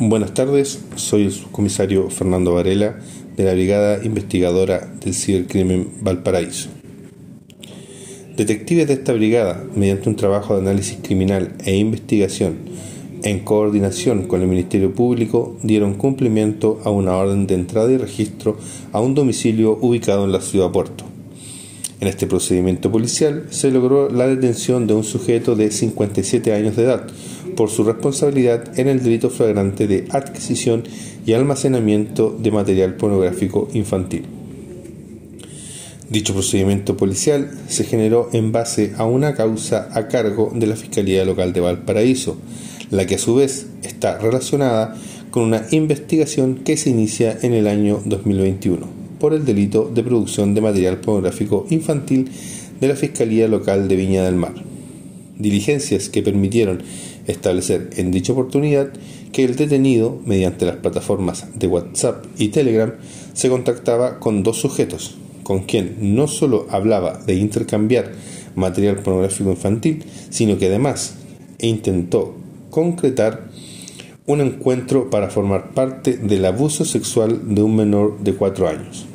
Buenas tardes, soy el subcomisario Fernando Varela de la Brigada Investigadora del Cibercrimen Valparaíso. Detectives de esta brigada, mediante un trabajo de análisis criminal e investigación en coordinación con el Ministerio Público, dieron cumplimiento a una orden de entrada y registro a un domicilio ubicado en la ciudad Puerto. En este procedimiento policial se logró la detención de un sujeto de 57 años de edad, por su responsabilidad en el delito flagrante de adquisición y almacenamiento de material pornográfico infantil. Dicho procedimiento policial se generó en base a una causa a cargo de la Fiscalía Local de Valparaíso, la que a su vez está relacionada con una investigación que se inicia en el año 2021 por el delito de producción de material pornográfico infantil de la Fiscalía Local de Viña del Mar. Diligencias que permitieron establecer en dicha oportunidad que el detenido, mediante las plataformas de WhatsApp y Telegram, se contactaba con dos sujetos, con quien no solo hablaba de intercambiar material pornográfico infantil, sino que además intentó concretar un encuentro para formar parte del abuso sexual de un menor de cuatro años.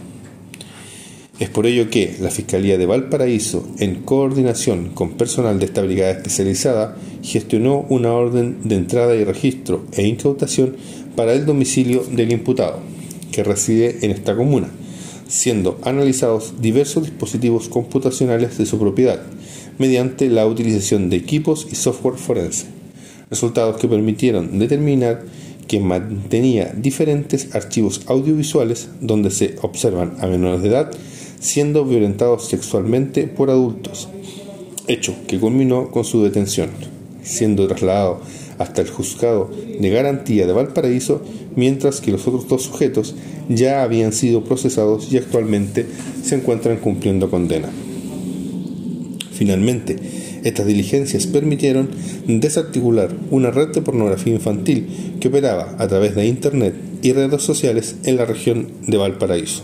Es por ello que la Fiscalía de Valparaíso, en coordinación con personal de esta brigada especializada, gestionó una orden de entrada y registro e incautación para el domicilio del imputado, que reside en esta comuna, siendo analizados diversos dispositivos computacionales de su propiedad, mediante la utilización de equipos y software forense, resultados que permitieron determinar que mantenía diferentes archivos audiovisuales donde se observan a menores de edad siendo violentados sexualmente por adultos, hecho que culminó con su detención, siendo trasladado hasta el juzgado de garantía de Valparaíso, mientras que los otros dos sujetos ya habían sido procesados y actualmente se encuentran cumpliendo condena. Finalmente, estas diligencias permitieron desarticular una red de pornografía infantil que operaba a través de Internet y redes sociales en la región de Valparaíso.